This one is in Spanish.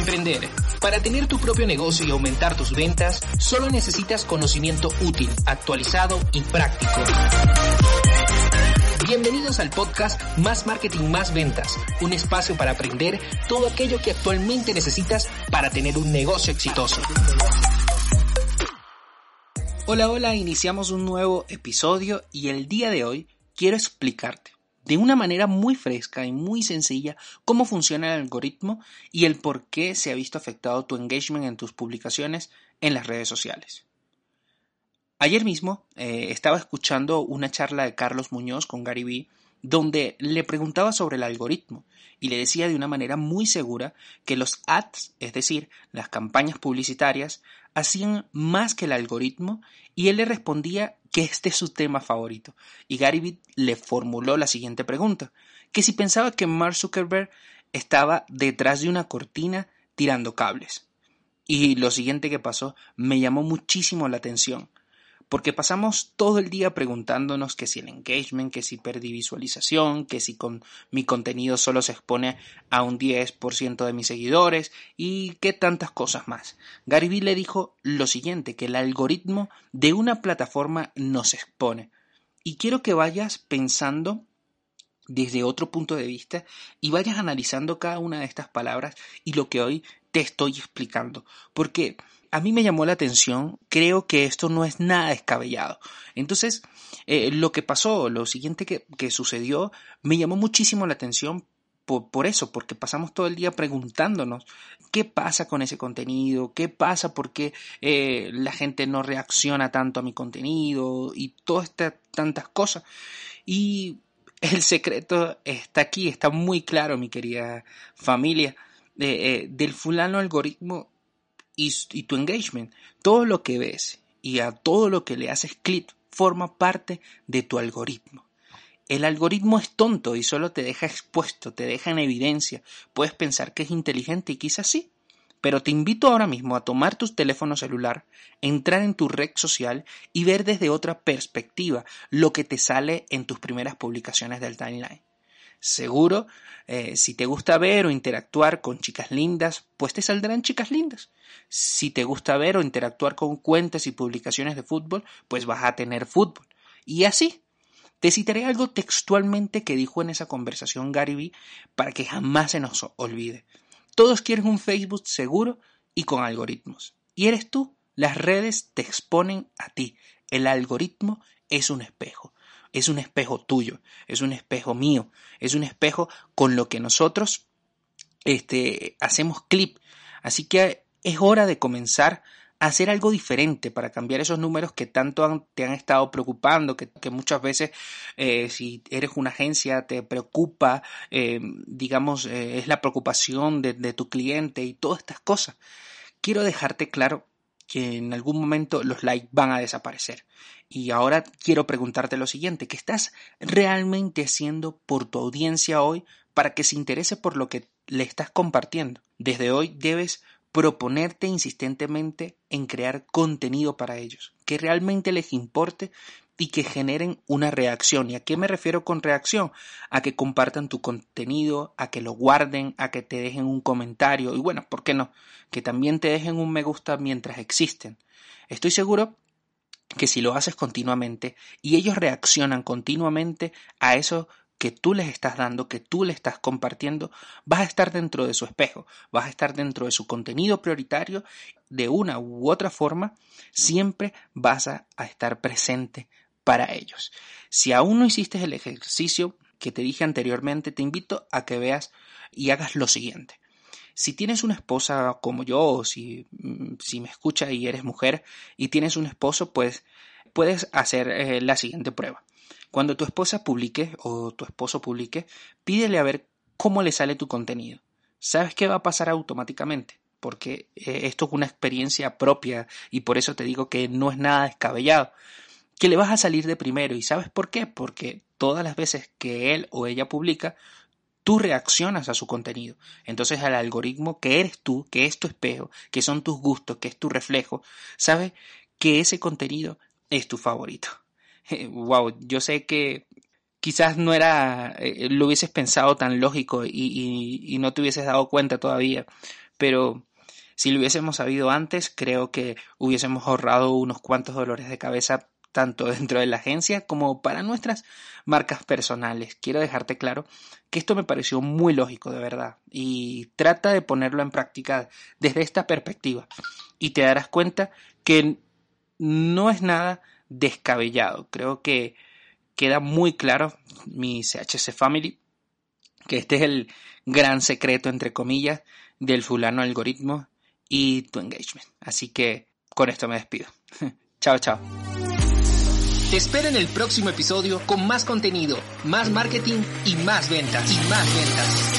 emprender. Para tener tu propio negocio y aumentar tus ventas, solo necesitas conocimiento útil, actualizado y práctico. Bienvenidos al podcast Más Marketing, Más Ventas, un espacio para aprender todo aquello que actualmente necesitas para tener un negocio exitoso. Hola, hola, iniciamos un nuevo episodio y el día de hoy quiero explicarte de una manera muy fresca y muy sencilla cómo funciona el algoritmo y el por qué se ha visto afectado tu engagement en tus publicaciones en las redes sociales. Ayer mismo eh, estaba escuchando una charla de Carlos Muñoz con Gary Vee donde le preguntaba sobre el algoritmo y le decía de una manera muy segura que los ads, es decir, las campañas publicitarias, hacían más que el algoritmo y él le respondía que este es su tema favorito. Y Gary le formuló la siguiente pregunta, que si pensaba que Mark Zuckerberg estaba detrás de una cortina tirando cables. Y lo siguiente que pasó me llamó muchísimo la atención porque pasamos todo el día preguntándonos que si el engagement, que si perdí visualización, que si con mi contenido solo se expone a un 10% de mis seguidores y qué tantas cosas más. Gary Vee le dijo lo siguiente, que el algoritmo de una plataforma nos expone. Y quiero que vayas pensando desde otro punto de vista y vayas analizando cada una de estas palabras y lo que hoy te estoy explicando. Porque a mí me llamó la atención, creo que esto no es nada descabellado. Entonces, eh, lo que pasó, lo siguiente que, sucedió, me llamó muchísimo la atención por, eso, porque pasamos todo el día preguntándonos qué pasa con ese contenido, qué pasa porque eh, la gente no reacciona tanto a mi contenido y todas estas tantas cosas. Y el secreto está aquí, está muy claro, mi querida familia. Eh, del fulano algoritmo y, tu engagement. Todo lo que ves y a todo lo que le haces clic forma parte de tu algoritmo. El algoritmo es tonto y solo te deja expuesto, te deja en evidencia. Puedes pensar que es inteligente y quizás sí. Pero te invito ahora mismo a tomar tu teléfono celular, entrar en tu red social y ver desde otra perspectiva lo que te sale en tus primeras publicaciones del timeline. Seguro, eh, si te gusta ver o interactuar con chicas lindas, pues te saldrán chicas lindas. Si te gusta ver o interactuar con cuentas y publicaciones de fútbol, pues vas a tener fútbol. Y así. Te citaré algo textualmente que dijo en esa conversación Gary Vee para que jamás se nos olvide. Todos quieren un Facebook seguro y con algoritmos. Y eres tú. Las redes te exponen a ti. El algoritmo es un espejo es un espejo tuyo, es un espejo mío, es un espejo con lo que nosotros este, hacemos clip. Así que es hora de comenzar a hacer algo diferente para cambiar esos números que tanto te han estado preocupando, que, muchas veces eh, si eres una agencia te preocupa, eh, digamos, eh, es la preocupación de tu cliente y todas estas cosas. Quiero dejarte claro que en algún momento los likes van a desaparecer. Y ahora quiero preguntarte lo siguiente, ¿qué estás realmente haciendo por tu audiencia hoy para que se interese por lo que le estás compartiendo? Desde hoy debes proponerte insistentemente en crear contenido para ellos, que realmente les importe y que generen una reacción. ¿Y a qué me refiero con reacción? A que compartan tu contenido, a que lo guarden, a que te dejen un comentario y bueno, ¿por qué no? Que también te dejen un me gusta mientras existen. Estoy seguro que si lo haces continuamente y ellos reaccionan continuamente a eso que tú les estás dando, que tú le estás compartiendo, vas a estar dentro de su espejo, vas a estar dentro de su contenido prioritario, de una u otra forma, siempre vas a, estar presente para ellos. Si aún no hiciste el ejercicio que te dije anteriormente, te invito a que veas y hagas lo siguiente. Si tienes una esposa como yo, o si, mm, si me escucha y eres mujer y tienes un esposo, pues puedes hacer eh, la siguiente prueba. Cuando tu esposa publique o tu esposo publique, pídele a ver cómo le sale tu contenido. ¿Sabes qué va a pasar automáticamente? Porque eh, esto es una experiencia propia y por eso te digo que no es nada descabellado. Que le vas a salir de primero. ¿Y sabes por qué? Porque todas las veces que él o ella publica, tú reaccionas a su contenido. Entonces al algoritmo que eres tú, que es tu espejo, que son tus gustos, que es tu reflejo, sabe que ese contenido es tu favorito wow, yo sé que quizás no era, eh, lo hubieses pensado tan lógico y, no te hubieses dado cuenta todavía, pero si lo hubiésemos sabido antes, creo que hubiésemos ahorrado unos cuantos dolores de cabeza tanto dentro de la agencia como para nuestras marcas personales. Quiero dejarte claro que esto me pareció muy lógico, de verdad, y trata de ponerlo en práctica desde esta perspectiva y te darás cuenta que no es nada descabellado. Creo que queda muy claro mi CHC Family, que este es el gran secreto, entre comillas, del fulano algoritmo y tu engagement. Así que con esto me despido. chao, chao. Te espero en el próximo episodio con más contenido, más marketing y más ventas. Y más ventas.